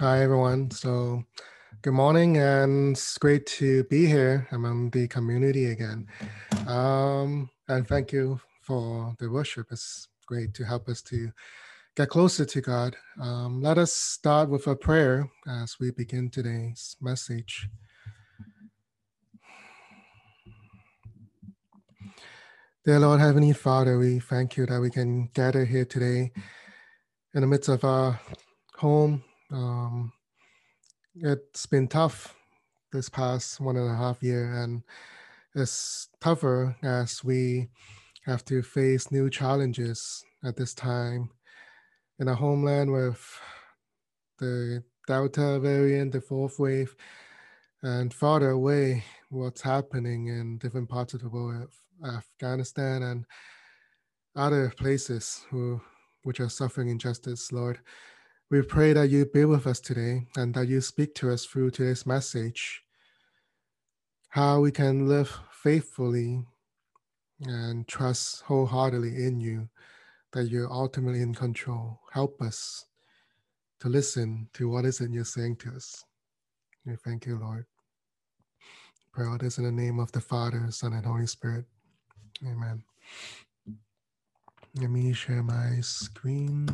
Hi, everyone. So, good morning, and it's great to be here among the community again. Um, and thank you for the worship. It's great to help us to get closer to God. Um, let us start with a prayer as we begin today's message. Dear Lord, Heavenly Father, we thank you that we can gather here today in the midst of our home um, it's been tough this past one and a half year, and it's tougher as we have to face new challenges at this time in a homeland with the Delta variant, the fourth wave, and farther away, what's happening in different parts of the world, Afghanistan and other places who which are suffering injustice, Lord. We pray that you be with us today and that you speak to us through today's message, how we can live faithfully and trust wholeheartedly in you, that you're ultimately in control. Help us to listen to what is it you're saying to us. We thank you, Lord. Pray all this in the name of the Father, Son, and Holy Spirit. Amen. Let me share my screen.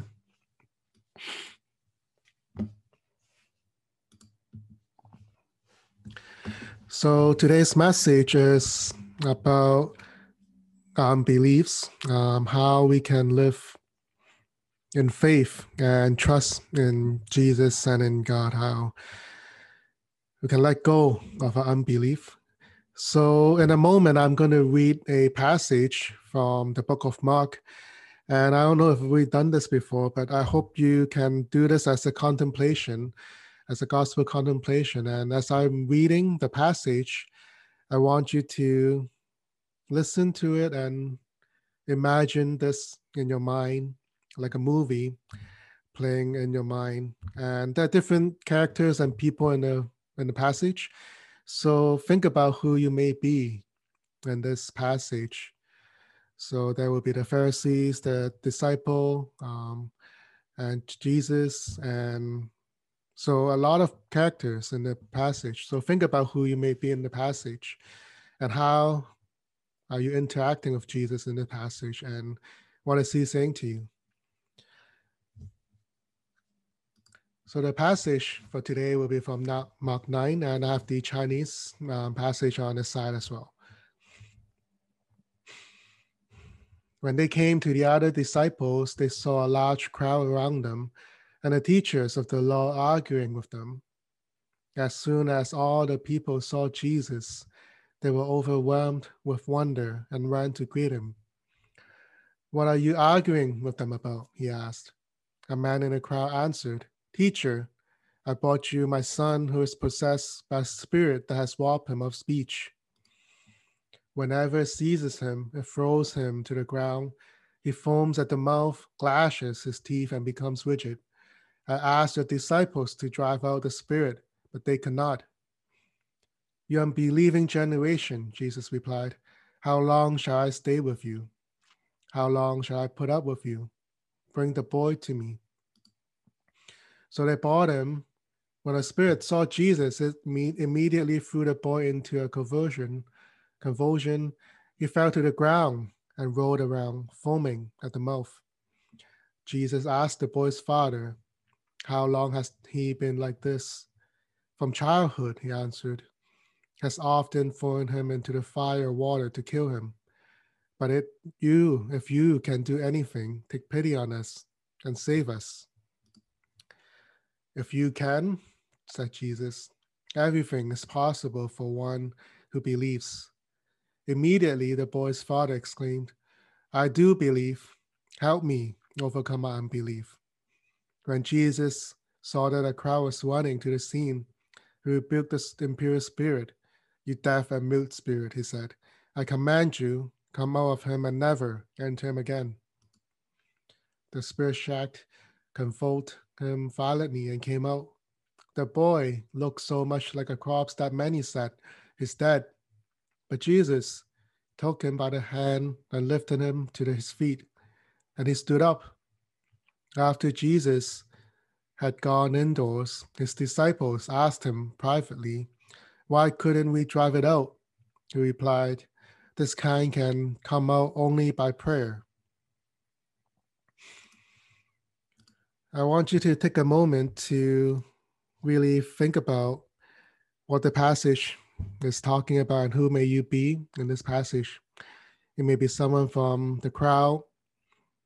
So today's message is about um, beliefs, um, how we can live in faith and trust in Jesus and in God, how we can let go of our unbelief. So, in a moment, I'm going to read a passage from the book of Mark. And I don't know if we've done this before, but I hope you can do this as a contemplation as a gospel contemplation. And as I'm reading the passage, I want you to listen to it and imagine this in your mind, like a movie playing in your mind. And there are different characters and people in the in the passage. So think about who you may be in this passage. So there will be the Pharisees, the disciple, um, and Jesus, and so a lot of characters in the passage. So think about who you may be in the passage and how are you interacting with Jesus in the passage and what is he saying to you? So the passage for today will be from Mark 9 and I have the Chinese um, passage on the side as well. When they came to the other disciples, they saw a large crowd around them and the teachers of the law arguing with them. As soon as all the people saw Jesus, they were overwhelmed with wonder and ran to greet him. What are you arguing with them about? He asked. A man in the crowd answered, Teacher, I brought you my son who is possessed by a spirit that has robbed him of speech. Whenever it seizes him, it throws him to the ground. He foams at the mouth, clashes his teeth, and becomes rigid. I asked your disciples to drive out the spirit, but they cannot. You unbelieving generation, Jesus replied, How long shall I stay with you? How long shall I put up with you? Bring the boy to me. So they brought him. When the spirit saw Jesus, it immediately threw the boy into a convulsion. Convulsion, he fell to the ground and rolled around, foaming at the mouth. Jesus asked the boy's father, how long has he been like this? From childhood, he answered. Has often thrown him into the fire or water to kill him. But it, you, if you can do anything, take pity on us and save us. If you can, said Jesus, everything is possible for one who believes. Immediately, the boy's father exclaimed, I do believe. Help me overcome my unbelief. When Jesus saw that a crowd was running to the scene, he rebuked the impure spirit. You deaf and mute spirit, he said, I command you, come out of him and never enter him again. The spirit shocked, convulsed him violently and came out. The boy looked so much like a corpse that many said, He's dead. But Jesus took him by the hand and lifted him to his feet, and he stood up. After Jesus had gone indoors, his disciples asked him privately, Why couldn't we drive it out? He replied, This kind can come out only by prayer. I want you to take a moment to really think about what the passage is talking about and who may you be in this passage. It may be someone from the crowd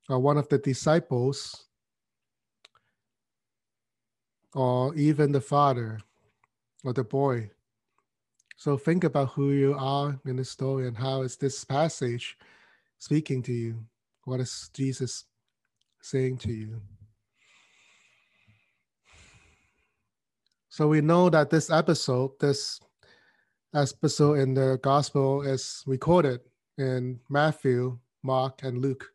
or one of the disciples or even the father or the boy. So think about who you are in the story and how is this passage speaking to you? What is Jesus saying to you? So we know that this episode, this episode in the gospel is recorded in Matthew, Mark, and Luke.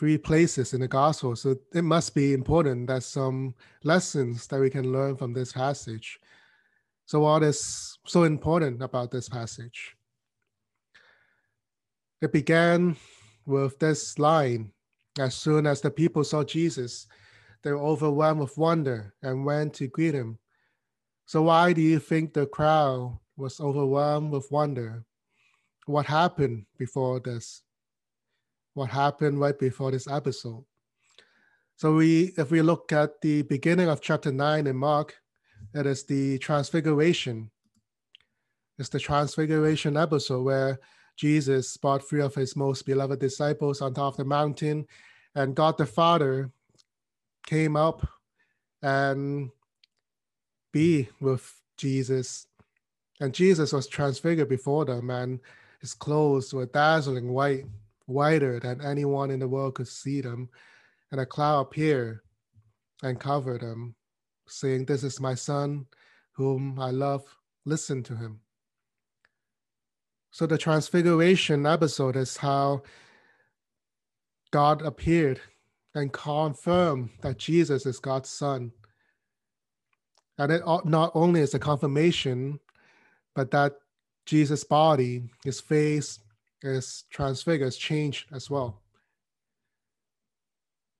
Three places in the gospel. So it must be important that some lessons that we can learn from this passage. So what is so important about this passage? It began with this line as soon as the people saw Jesus, they were overwhelmed with wonder and went to greet him. So, why do you think the crowd was overwhelmed with wonder? What happened before this? What happened right before this episode? So, we, if we look at the beginning of chapter 9 in Mark, it is the transfiguration. It's the transfiguration episode where Jesus brought three of his most beloved disciples on top of the mountain, and God the Father came up and be with Jesus. And Jesus was transfigured before them, and his clothes were dazzling white, whiter than anyone in the world could see them. And a cloud appeared and covered them, saying, This is my son, whom I love. Listen to him. So the transfiguration episode is how God appeared and confirmed that Jesus is God's son. And it not only is a confirmation, but that Jesus' body, his face is transfigured, is changed as well.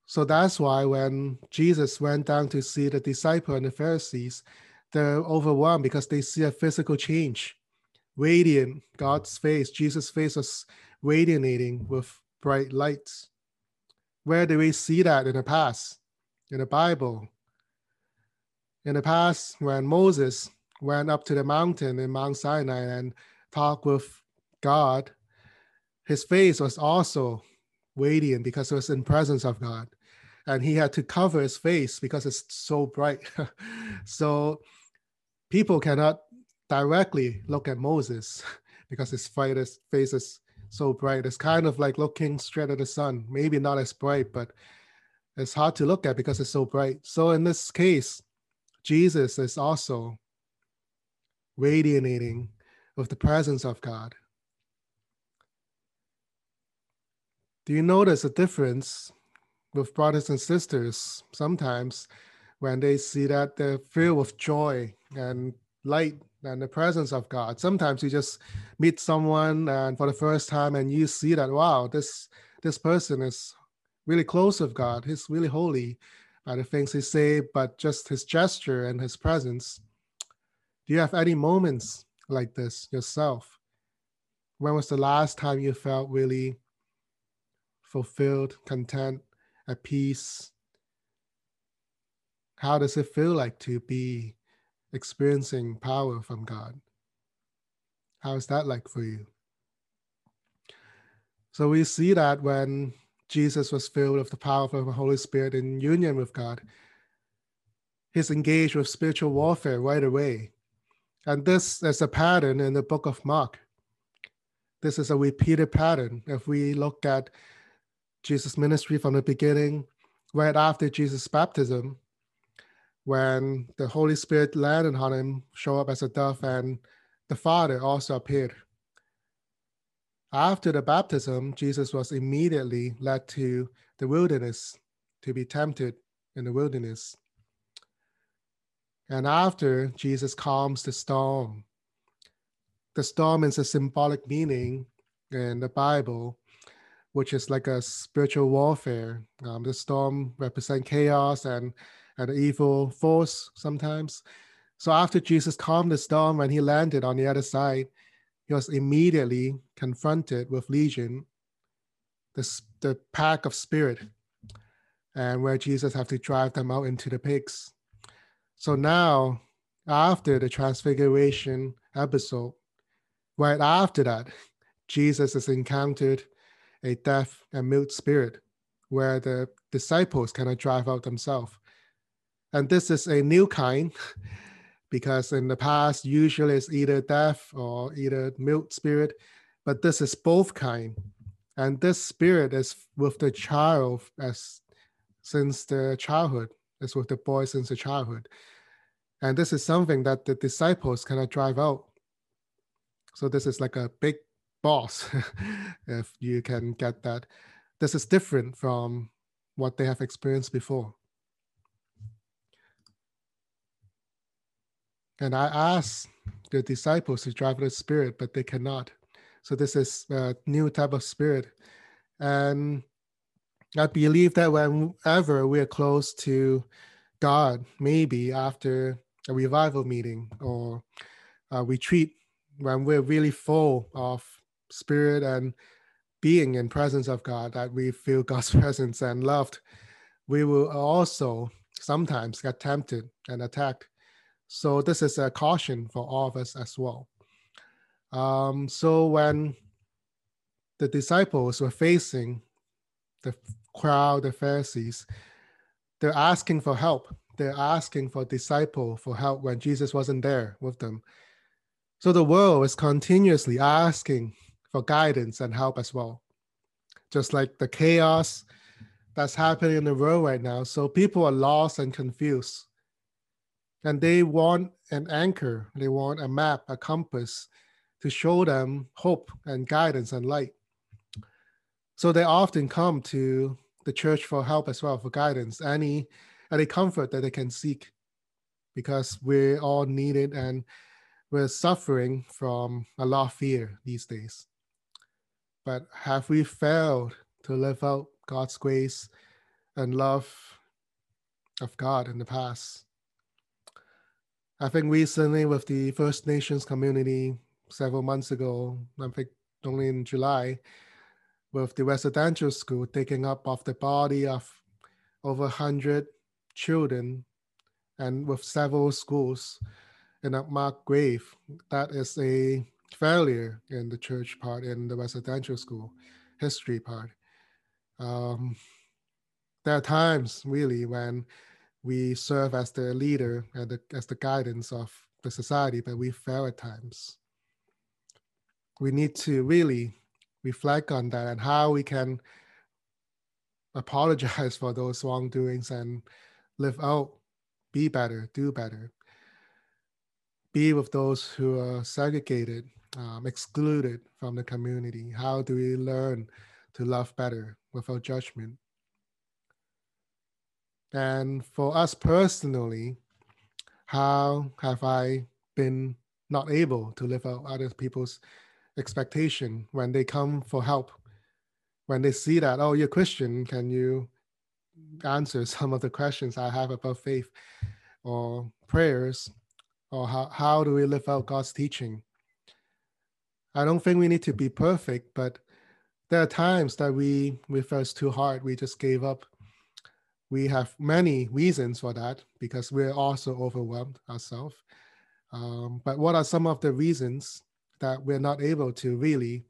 So that's why when Jesus went down to see the disciple and the Pharisees, they're overwhelmed because they see a physical change. Radiant, God's face, Jesus' face was radiating with bright lights. Where do we see that in the past? In the Bible. In the past, when Moses went up to the mountain in Mount Sinai and talked with God, his face was also radiant because it was in presence of God. And he had to cover his face because it's so bright. so people cannot directly look at Moses because his face is so bright. It's kind of like looking straight at the sun. Maybe not as bright, but it's hard to look at because it's so bright. So in this case, Jesus is also radiating with the presence of God. Do you notice a difference with brothers and sisters sometimes when they see that they're filled with joy and light and the presence of God. Sometimes you just meet someone and for the first time and you see that wow, this this person is really close with God. He's really holy by the things he say, but just his gesture and his presence. Do you have any moments like this yourself? When was the last time you felt really fulfilled, content, at peace? How does it feel like to be experiencing power from God. How is that like for you? So we see that when Jesus was filled with the power of the Holy Spirit in union with God, he's engaged with spiritual warfare right away. And this is a pattern in the book of Mark. This is a repeated pattern. If we look at Jesus' ministry from the beginning, right after Jesus' baptism, when the Holy Spirit landed on him, show up as a dove, and the Father also appeared. After the baptism, Jesus was immediately led to the wilderness to be tempted in the wilderness. And after Jesus calms the storm, the storm is a symbolic meaning in the Bible, which is like a spiritual warfare. Um, the storm represents chaos and and evil force sometimes. So after Jesus calmed the storm, when he landed on the other side, he was immediately confronted with legion, the, the pack of spirit, and where Jesus had to drive them out into the pigs. So now, after the transfiguration episode, right after that, Jesus is encountered a deaf and mute spirit where the disciples cannot drive out themselves. And this is a new kind because in the past, usually it's either deaf or either mute spirit, but this is both kind. And this spirit is with the child as since the childhood, is with the boy since the childhood. And this is something that the disciples cannot drive out. So this is like a big boss, if you can get that. This is different from what they have experienced before. And I asked the disciples to drive the spirit, but they cannot. So this is a new type of spirit. And I believe that whenever we are close to God, maybe after a revival meeting or a retreat, when we're really full of spirit and being in presence of God, that we feel God's presence and loved, we will also sometimes get tempted and attacked. So this is a caution for all of us as well. Um, so when the disciples were facing the crowd, the Pharisees, they're asking for help. They're asking for disciple for help when Jesus wasn't there with them. So the world is continuously asking for guidance and help as well. Just like the chaos that's happening in the world right now. So people are lost and confused. And they want an anchor, they want a map, a compass to show them hope and guidance and light. So they often come to the church for help as well, for guidance, any any comfort that they can seek, because we're all need it and we're suffering from a lot of fear these days. But have we failed to live out God's grace and love of God in the past? I think recently with the First Nations community several months ago, I think only in July, with the residential school taking up of the body of over 100 children and with several schools in a marked grave. That is a failure in the church part, in the residential school history part. Um, there are times really when we serve as the leader and the, as the guidance of the society, but we fail at times. We need to really reflect on that and how we can apologize for those wrongdoings and live out, be better, do better, be with those who are segregated, um, excluded from the community. How do we learn to love better without judgment? And for us personally, how have I been not able to live out other people's expectation when they come for help? When they see that, oh, you're Christian, can you answer some of the questions I have about faith or prayers? Or how, how do we live out God's teaching? I don't think we need to be perfect, but there are times that we we felt too hard, we just gave up we have many reasons for that because we're also overwhelmed ourselves. Um, but what are some of the reasons that we're not able to really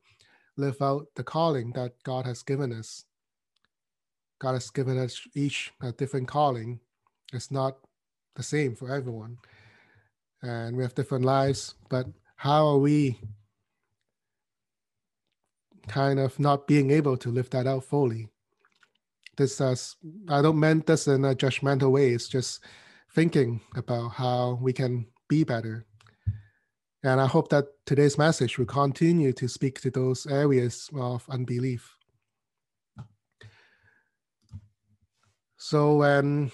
live out the calling that God has given us? God has given us each a different calling. It's not the same for everyone. And we have different lives, but how are we kind of not being able to live that out fully? this uh, as I don't mean this in a judgmental way. It's just thinking about how we can be better. And I hope that today's message will continue to speak to those areas of unbelief. So when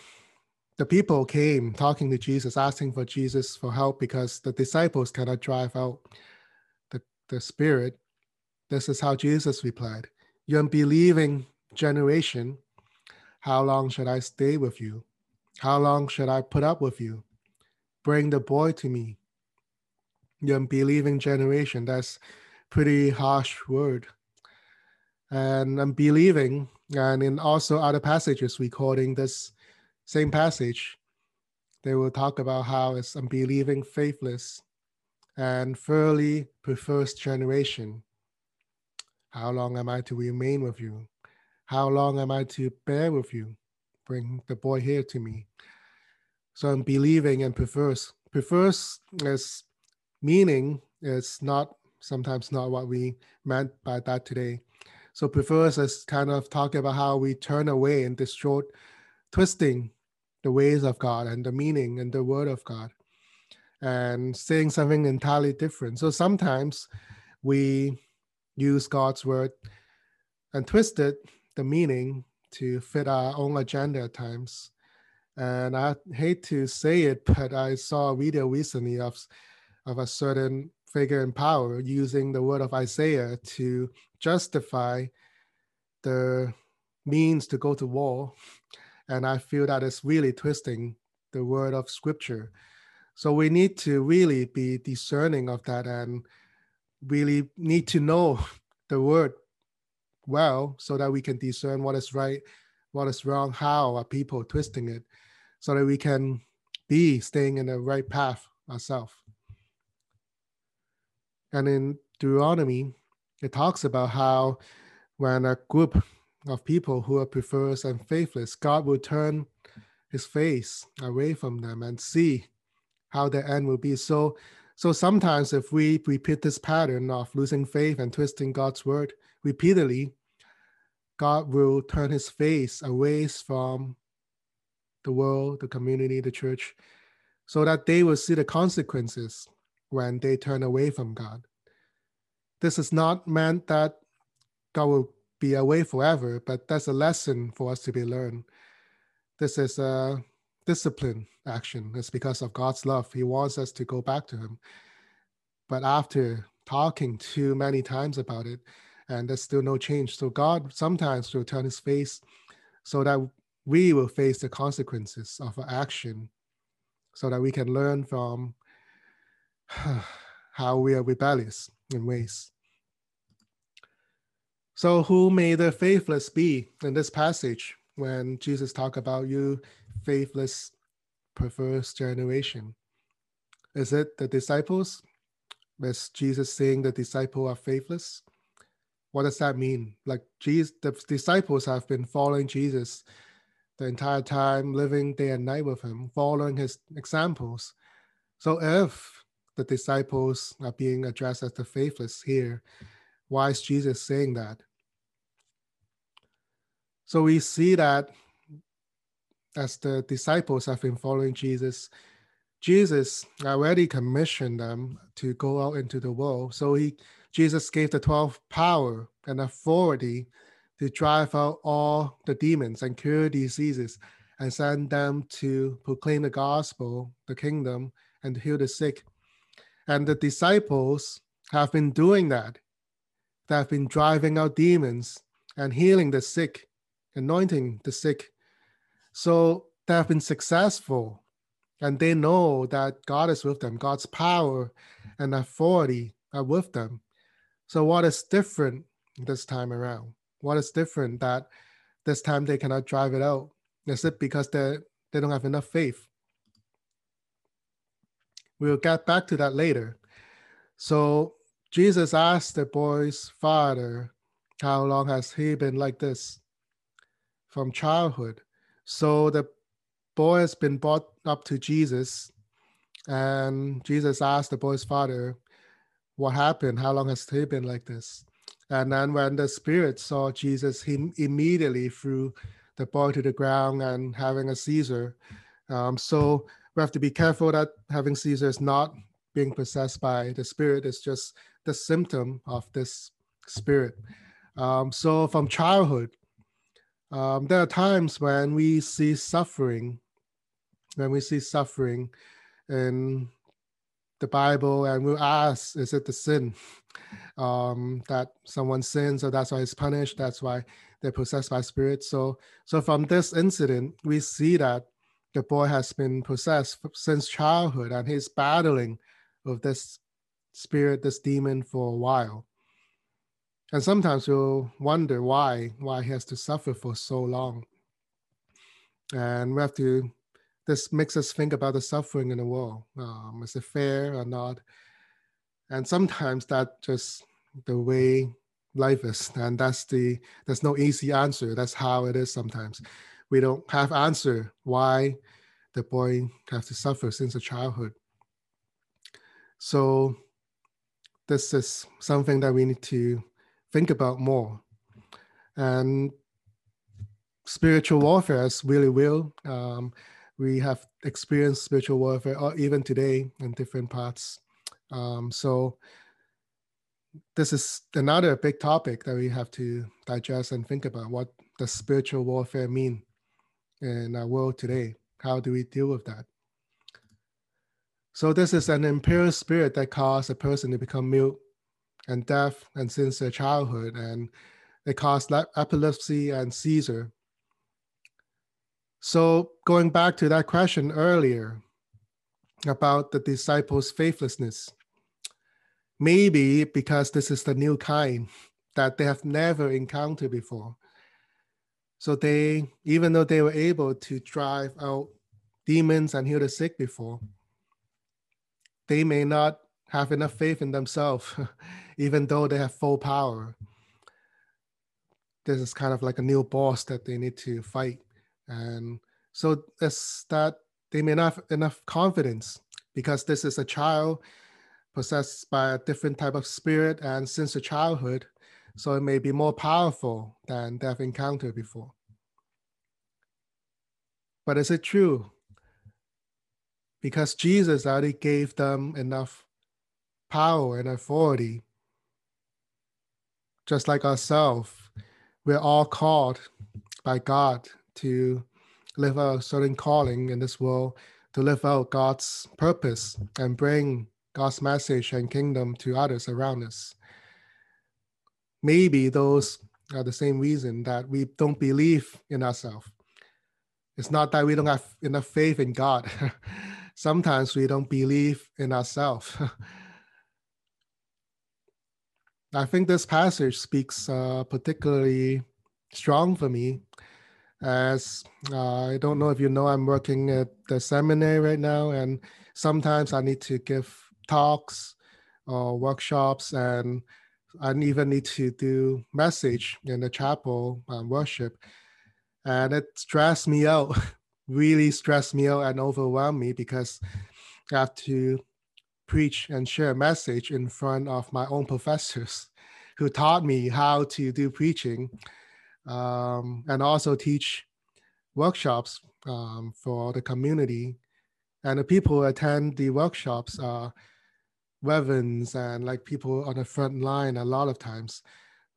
the people came talking to Jesus, asking for Jesus for help because the disciples cannot drive out the, the spirit, this is how Jesus replied. You unbelieving generation, how long should I stay with you? How long should I put up with you? Bring the boy to me. You unbelieving generation. That's pretty harsh word. And unbelieving, and in also other passages recording this same passage, they will talk about how it's unbelieving, faithless, and thoroughly perverse generation. How long am I to remain with you? How long am I to bear with you? Bring the boy here to me. So I'm believing and perverse. Perverse is meaning is not sometimes not what we meant by that today. So perverse is kind of talking about how we turn away and distort, twisting the ways of God and the meaning and the word of God and saying something entirely different. So sometimes we use God's word and twist it, the meaning, to fit our own agenda at times. And I hate to say it, but I saw a video recently of, of a certain figure in power using the word of Isaiah to justify the means to go to war. And I feel that it's really twisting the word of scripture so we need to really be discerning of that and really need to know the word well so that we can discern what is right, what is wrong, how are people twisting it, so that we can be staying in the right path ourselves. And in Deuteronomy, it talks about how when a group of people who are perverse and faithless, God will turn his face away from them and see how their end will be. So, so sometimes if we repeat this pattern of losing faith and twisting God's word repeatedly, God will turn his face away from the world, the community, the church, so that they will see the consequences when they turn away from God. This is not meant that God will be away forever, but that's a lesson for us to be learned. This is a discipline action. It's because of God's love. He wants us to go back to Him. But after talking too many times about it, and there's still no change. So God sometimes will turn His face so that we will face the consequences of our action, so that we can learn from how we are rebellious in ways. So, who may the faithless be in this passage when Jesus talk about you faithless, perverse generation? Is it the disciples? Is Jesus saying the disciples are faithless? What does that mean? Like Jesus, the disciples have been following Jesus the entire time, living day and night with him, following his examples. So if the disciples are being addressed as the faithless here, why is Jesus saying that? So we see that as the disciples have been following Jesus, Jesus already commissioned them to go out into the world. So he Jesus gave the 12 power and authority to drive out all the demons and cure diseases and send them to proclaim the gospel, the kingdom, and heal the sick. And the disciples have been doing that. They have been driving out demons and healing the sick, anointing the sick so they have been successful and they know that God is with them. God's power and authority are with them. So, what is different this time around? What is different that this time they cannot drive it out? Is it because they, they don't have enough faith? We'll get back to that later. So, Jesus asked the boy's father, How long has he been like this? From childhood. So the boy has been brought up to Jesus, and Jesus asked the boy's father, What happened? How long has he been like this? And then when the spirit saw Jesus, he immediately threw the boy to the ground and having a seizure. Um, so we have to be careful that having seizure is not being possessed by the spirit, it's just the symptom of this spirit. Um, so from childhood, um, there are times when we see suffering, when we see suffering in the Bible, and we ask, is it the sin um, that someone sins, so that's why it's punished? That's why they're possessed by spirits. So, so from this incident, we see that the boy has been possessed since childhood and he's battling with this spirit, this demon for a while. And sometimes we'll wonder why, why he has to suffer for so long. And we have to, this makes us think about the suffering in the world. Um, is it fair or not? And sometimes that just the way life is. And that's the, there's no easy answer. That's how it is sometimes. We don't have answer why the boy has to suffer since a childhood. So this is something that we need to think about more. And spiritual warfare is really real. Um, we have experienced spiritual warfare or even today in different parts. Um, so this is another big topic that we have to digest and think about. What does spiritual warfare mean in our world today? How do we deal with that? So this is an impure spirit that causes a person to become mute and deaf and since their childhood, and they caused epilepsy and seizure. So going back to that question earlier about the disciples' faithlessness, maybe because this is the new kind that they have never encountered before. So they, even though they were able to drive out demons and heal the sick before, they may not have enough faith in themselves, even though they have full power. This is kind of like a new boss that they need to fight. And so it's that they may not have enough confidence because this is a child possessed by a different type of spirit and since a childhood, so it may be more powerful than they've encountered before. But is it true? Because Jesus already gave them enough power and authority. Just like ourselves, we're all called by God to live a certain calling in this world, to live out God's purpose and bring God's message and kingdom to others around us. Maybe those are the same reason that we don't believe in ourselves. It's not that we don't have enough faith in God. Sometimes we don't believe in ourselves. I think this passage speaks uh, particularly strong for me as uh, I don't know if you know, I'm working at the seminary right now, and sometimes I need to give talks or workshops and I even need to do message in the chapel um, worship. And it stressed me out, really stressed me out and overwhelmed me because I have to preach and share a message in front of my own professors who taught me how to do preaching um, and also teach workshops um, for the community. And the people who attend the workshops are weapons and like people on the front line a lot of times.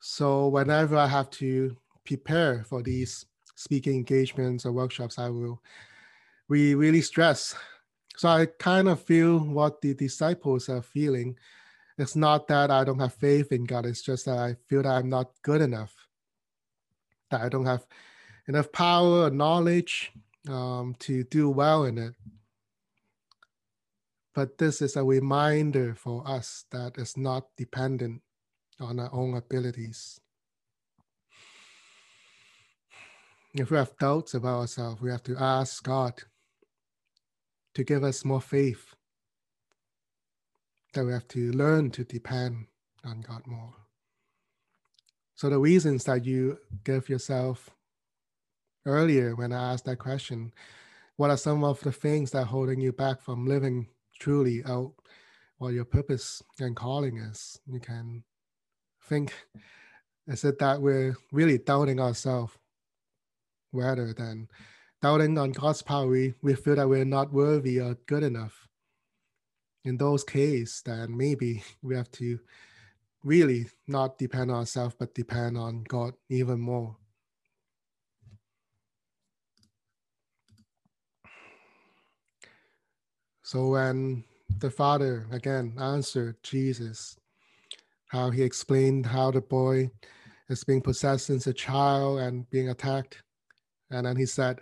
So whenever I have to prepare for these speaking engagements or workshops, I will we really stress. So I kind of feel what the disciples are feeling. It's not that I don't have faith in God, it's just that I feel that I'm not good enough, that I don't have enough power or knowledge um, to do well in it. But this is a reminder for us that it's not dependent on our own abilities. If we have doubts about ourselves, we have to ask God to give us more faith. That we have to learn to depend on God more. So, the reasons that you give yourself earlier when I asked that question, what are some of the things that are holding you back from living truly out what your purpose and calling is. You can think, is it that we're really doubting ourselves rather than doubting on God's power? We, we feel that we're not worthy or good enough. In those cases, then maybe we have to really not depend on ourselves, but depend on God even more. So when the father again answered Jesus, how he explained how the boy is being possessed since a child and being attacked. And then he said,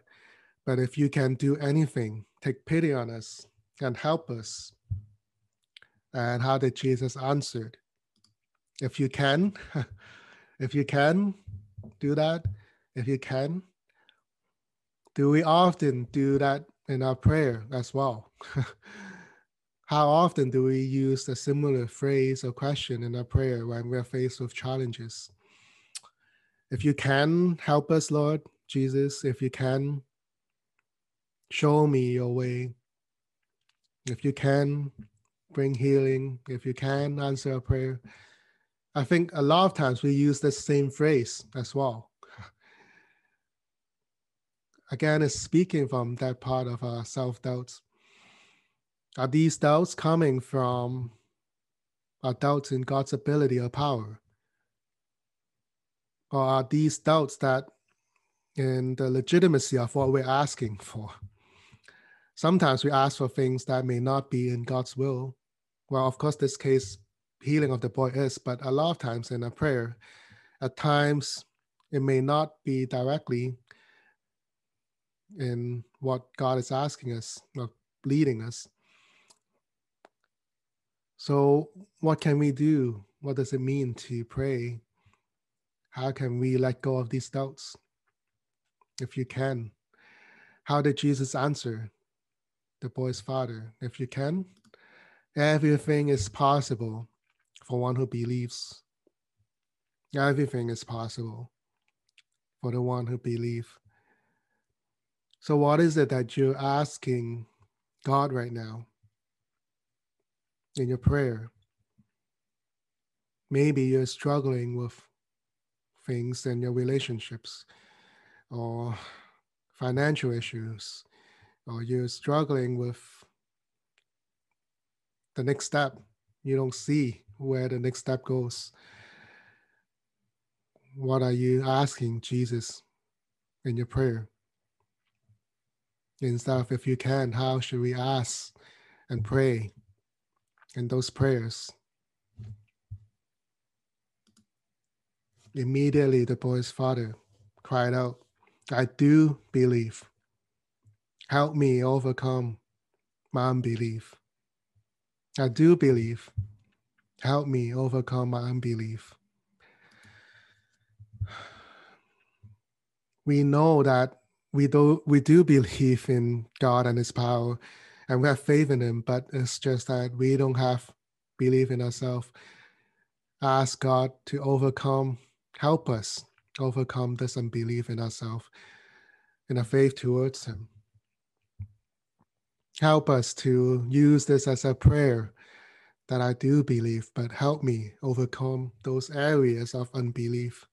But if you can do anything, take pity on us and help us. And how did Jesus answer? If you can, if you can do that, if you can, do we often do that in our prayer as well? How often do we use a similar phrase or question in our prayer when we're faced with challenges? If you can help us, Lord Jesus, if you can show me your way, if you can bring healing, if you can answer a prayer, I think a lot of times we use the same phrase as well. Again, it's speaking from that part of our self doubts. Are these doubts coming from our doubts in God's ability or power? Or are these doubts that in the legitimacy of what we're asking for? Sometimes we ask for things that may not be in God's will. Well, of course, this case, healing of the boy is, but a lot of times in a prayer, at times it may not be directly in what God is asking us or leading us. So, what can we do? What does it mean to pray? How can we let go of these doubts? If you can, how did Jesus answer the boy's father? If you can, everything is possible for one who believes. Everything is possible for the one who believes. So, what is it that you're asking God right now? in your prayer. Maybe you're struggling with things in your relationships or financial issues, or you're struggling with the next step. You don't see where the next step goes. What are you asking Jesus in your prayer? Instead of if you can, how should we ask and pray? in those prayers. Immediately, the boy's father cried out, I do believe. Help me overcome my unbelief. I do believe. Help me overcome my unbelief. We know that we do we do believe in God and His power, and we have faith in him, but it's just that we don't have belief in ourselves. Ask God to overcome, help us overcome this unbelief in ourselves, in our faith towards him. Help us to use this as a prayer that I do believe, but help me overcome those areas of unbelief.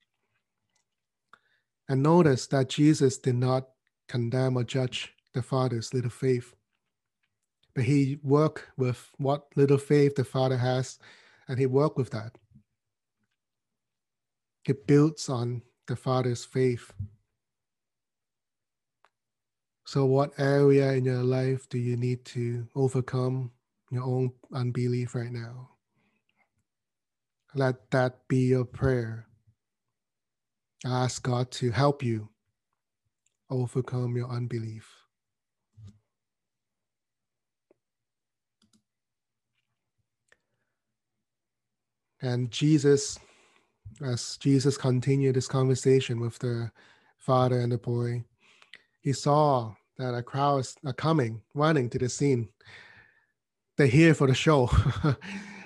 And notice that Jesus did not condemn or judge the Father's little faith but he worked with what little faith the father has, and he worked with that. He builds on the father's faith. So, what area in your life do you need to overcome your own unbelief right now? Let that be your prayer. Ask God to help you overcome your unbelief. And Jesus, as Jesus continued this conversation with the father and the boy, he saw that a crowd is coming, running to the scene. They're here for the show.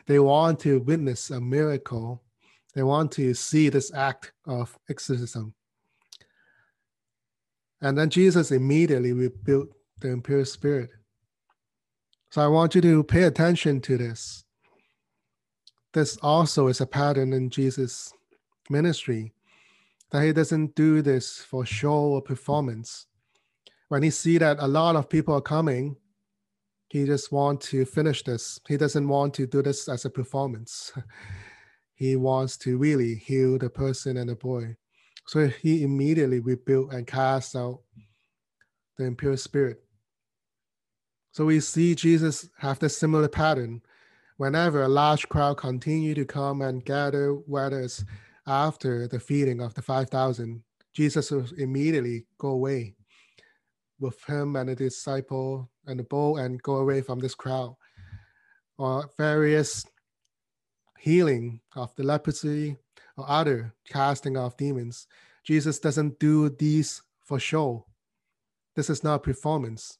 they want to witness a miracle. They want to see this act of exorcism. And then Jesus immediately rebuked the impure spirit. So I want you to pay attention to this this also is a pattern in Jesus' ministry that he doesn't do this for show or performance. When he see that a lot of people are coming, he just want to finish this. He doesn't want to do this as a performance. he wants to really heal the person and the boy. So he immediately rebuilt and cast out the impure spirit. So we see Jesus have the similar pattern whenever a large crowd continue to come and gather, whether it's after the feeding of the 5,000, Jesus will immediately go away with him and the disciple and the boat and go away from this crowd. Or various healing of the leprosy or other casting of demons. Jesus doesn't do these for show. This is not performance.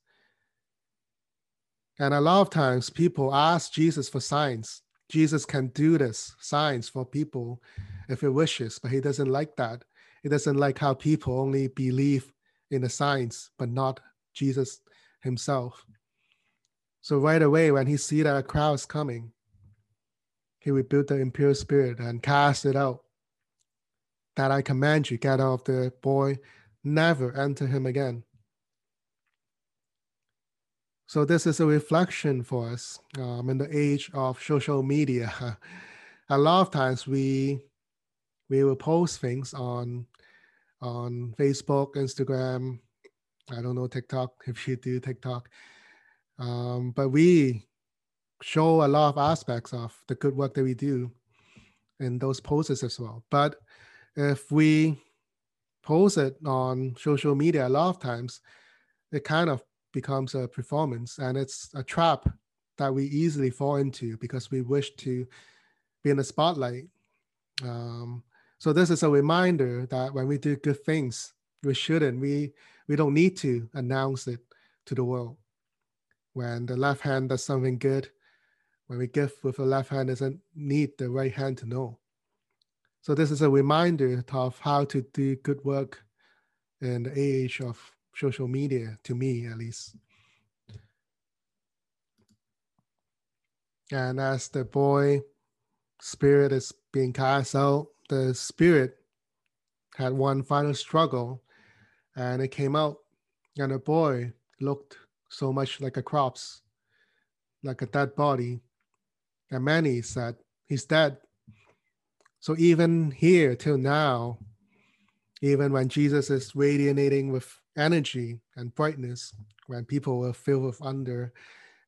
And a lot of times people ask Jesus for signs. Jesus can do this signs for people if he wishes, but he doesn't like that. He doesn't like how people only believe in the signs, but not Jesus himself. So right away, when he see that a crowd is coming, he rebuked the impure spirit and cast it out. That I command you, get out of the boy, never enter him again. So this is a reflection for us um, in the age of social media. a lot of times we we will post things on on Facebook, Instagram. I don't know TikTok if you do TikTok, um, but we show a lot of aspects of the good work that we do in those posts as well. But if we post it on social media, a lot of times it kind of becomes a performance and it's a trap that we easily fall into because we wish to be in the spotlight. Um, so this is a reminder that when we do good things, we shouldn't. We we don't need to announce it to the world. When the left hand does something good, when we give with the left hand, doesn't need the right hand to know. So this is a reminder of how to do good work in the age of social media, to me at least. And as the boy spirit is being cast out, the spirit had one final struggle and it came out, and the boy looked so much like a corpse, like a dead body. And many said, He's dead. So even here till now, even when Jesus is radiating with energy and brightness when people were filled with wonder.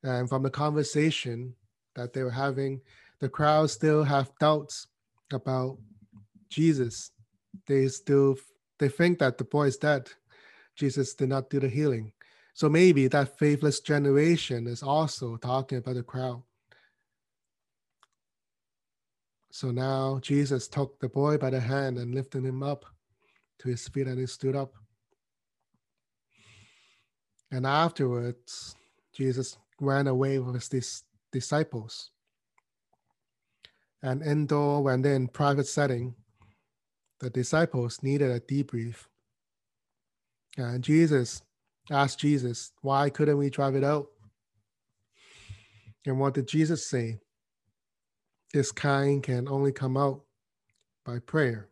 And from the conversation that they were having, the crowd still have doubts about Jesus. They still they think that the boy is dead. Jesus did not do the healing. So maybe that faithless generation is also talking about the crowd. So now Jesus took the boy by the hand and lifted him up to his feet and he stood up. And afterwards, Jesus ran away with his disciples. And indoor, when they're in private setting, the disciples needed a debrief. And Jesus asked Jesus, why couldn't we drive it out? And what did Jesus say? This kind can only come out by prayer.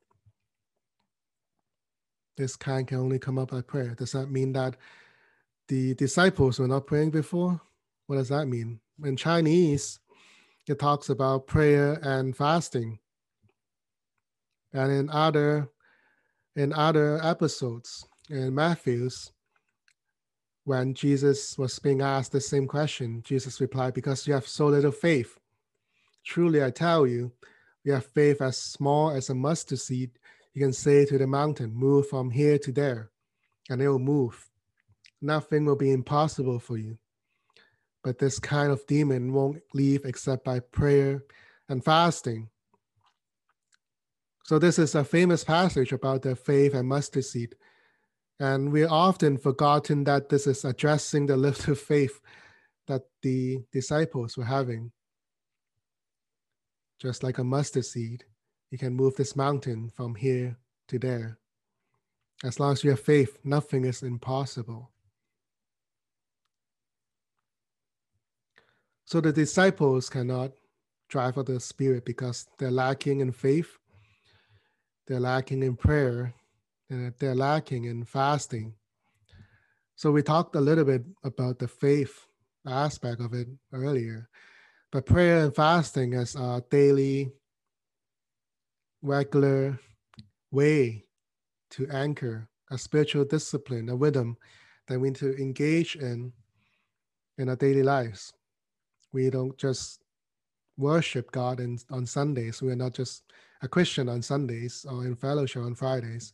This kind can only come out by prayer. Does that mean that the disciples were not praying before. What does that mean? In Chinese, it talks about prayer and fasting. And in other in other episodes in Matthew's, when Jesus was being asked the same question, Jesus replied, Because you have so little faith. Truly I tell you, you have faith as small as a mustard seed. You can say to the mountain, Move from here to there, and it will move nothing will be impossible for you. But this kind of demon won't leave except by prayer and fasting. So, this is a famous passage about the faith and mustard seed. And we're often forgotten that this is addressing the little faith that the disciples were having. Just like a mustard seed, you can move this mountain from here to there. As long as you have faith, nothing is impossible. So the disciples cannot drive out the spirit because they're lacking in faith, they're lacking in prayer, and they're lacking in fasting. So we talked a little bit about the faith aspect of it earlier, but prayer and fasting as a daily, regular way to anchor a spiritual discipline, a rhythm that we need to engage in in our daily lives we don't just worship God in, on Sundays. We are not just a Christian on Sundays or in fellowship on Fridays,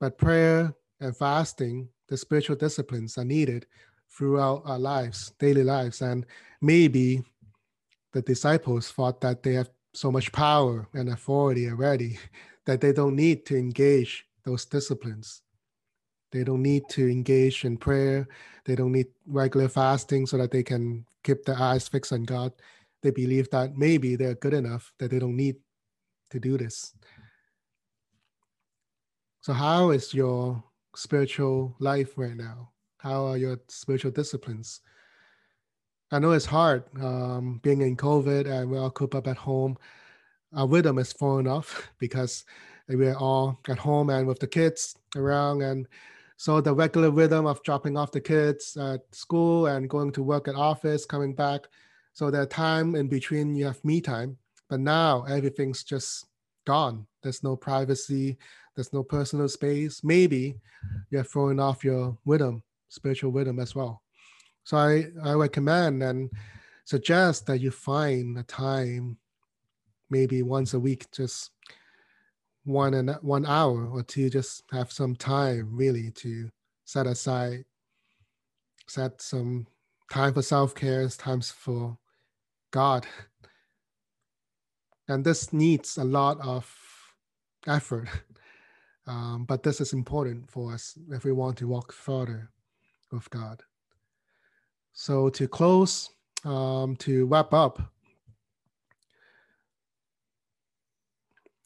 but prayer and fasting, the spiritual disciplines are needed throughout our lives, daily lives. And maybe the disciples thought that they have so much power and authority already that they don't need to engage those disciplines. They don't need to engage in prayer. They don't need regular fasting so that they can keep their eyes fixed on God. They believe that maybe they're good enough that they don't need to do this. So, how is your spiritual life right now? How are your spiritual disciplines? I know it's hard um, being in COVID and we're all cooped up at home. Our rhythm is falling off because we're all at home and with the kids around. And so the regular rhythm of dropping off the kids at school and going to work at office, coming back. So the time in between you have me time. But now everything's just gone. There's no privacy. There's no personal space. Maybe you're throwing off your rhythm, spiritual rhythm as well. So I, I recommend and suggest that you find a time, maybe once a week, just one and one hour or two, just have some time really to set aside, set some time for self-care, times for God. And this needs a lot of effort. Um, but this is important for us if we want to walk further with God. So to close, um, to wrap up,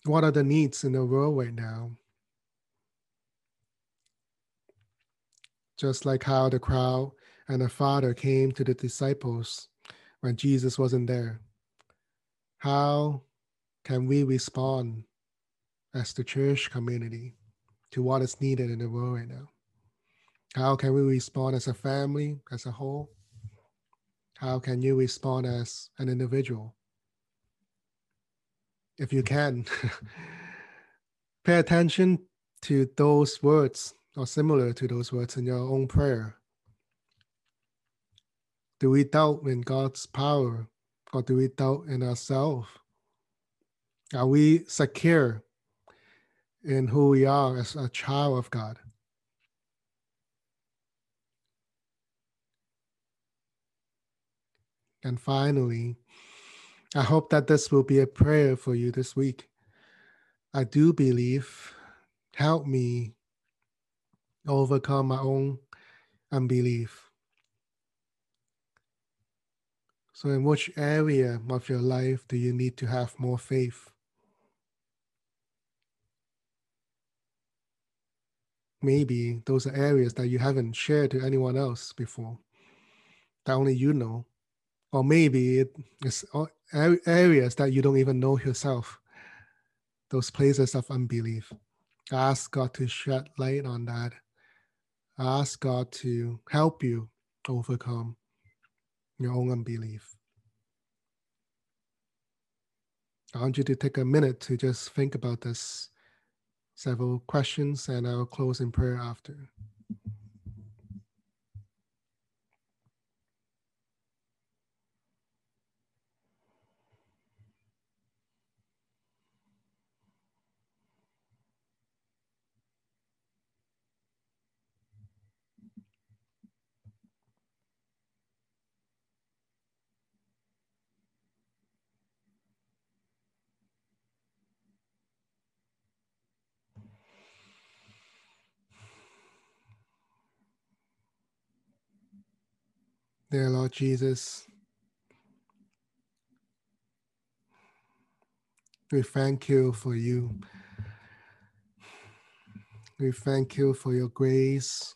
what are the needs in the world right now? Just like how the crowd and the Father came to the disciples when Jesus wasn't there. How can we respond as the church community to what is needed in the world right now? How can we respond as a family, as a whole? How can you respond as an individual? If you can, pay attention to those words or similar to those words in your own prayer. Do we doubt in God's power or do we doubt in ourselves? Are we secure in who we are as a child of God. And finally, I hope that this will be a prayer for you this week. I do believe, help me overcome my own unbelief. So, in which area of your life do you need to have more faith? Maybe those are areas that you haven't shared to anyone else before that only you know. Or maybe it's areas that you don't even know yourself. Those places of unbelief. Ask god to shed light on that. Ask god to help you overcome your own unbelief. I want you to take a minute to just think about this several questions and I'll close in prayer after. Dear Lord Jesus, we thank you for you. We thank you for your grace,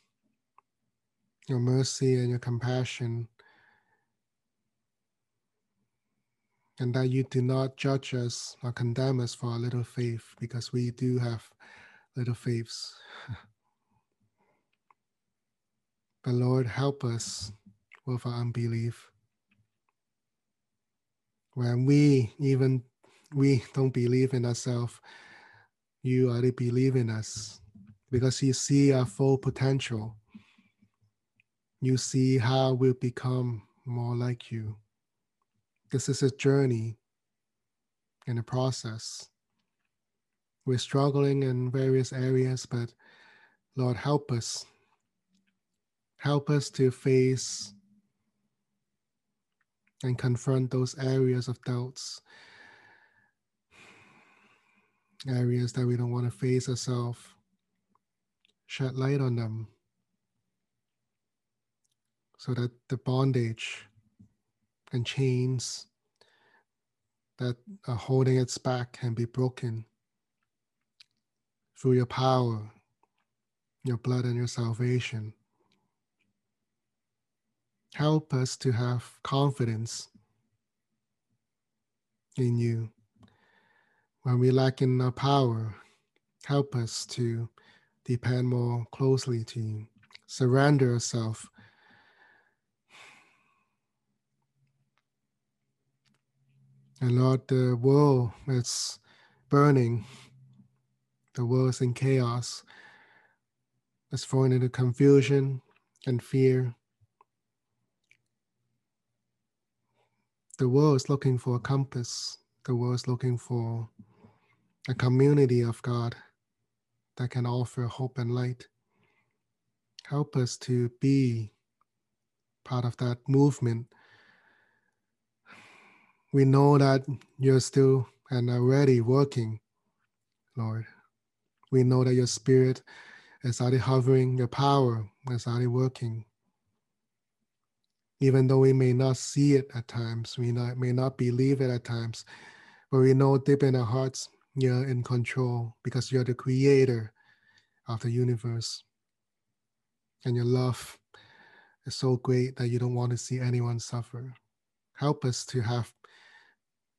your mercy, and your compassion. And that you do not judge us or condemn us for our little faith, because we do have little faiths. but Lord, help us with our unbelief. When we even we don't believe in ourselves, you already believe in us because you see our full potential. You see how we'll become more like you. This is a journey in a process. We're struggling in various areas, but Lord, help us. Help us to face and confront those areas of doubts, areas that we don't want to face ourselves. Shed light on them so that the bondage and chains that are holding us back can be broken through your power, your blood, and your salvation. Help us to have confidence in you. When we lack in our power, help us to depend more closely to you. Surrender ourselves. And Lord, the world is burning. The world is in chaos. It's falling into confusion and fear. The world is looking for a compass. The world is looking for a community of God that can offer hope and light. Help us to be part of that movement. We know that you're still and already working, Lord. We know that your spirit is already hovering, your power is already working even though we may not see it at times, we not, may not believe it at times, but we know deep in our hearts you're in control because you're the creator of the universe. And your love is so great that you don't want to see anyone suffer. Help us to have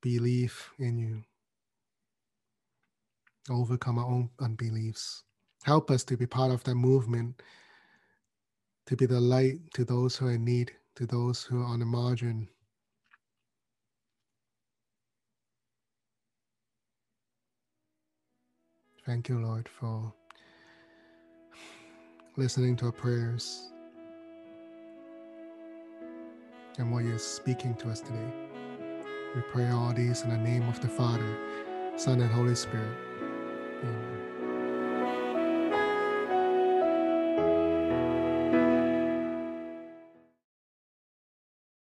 belief in you, overcome our own unbeliefs. Help us to be part of that movement, to be the light to those who are in need to those who are on the margin. Thank you, Lord, for listening to our prayers and what you're speaking to us today. We pray all these in the name of the Father, Son, and Holy Spirit. Amen.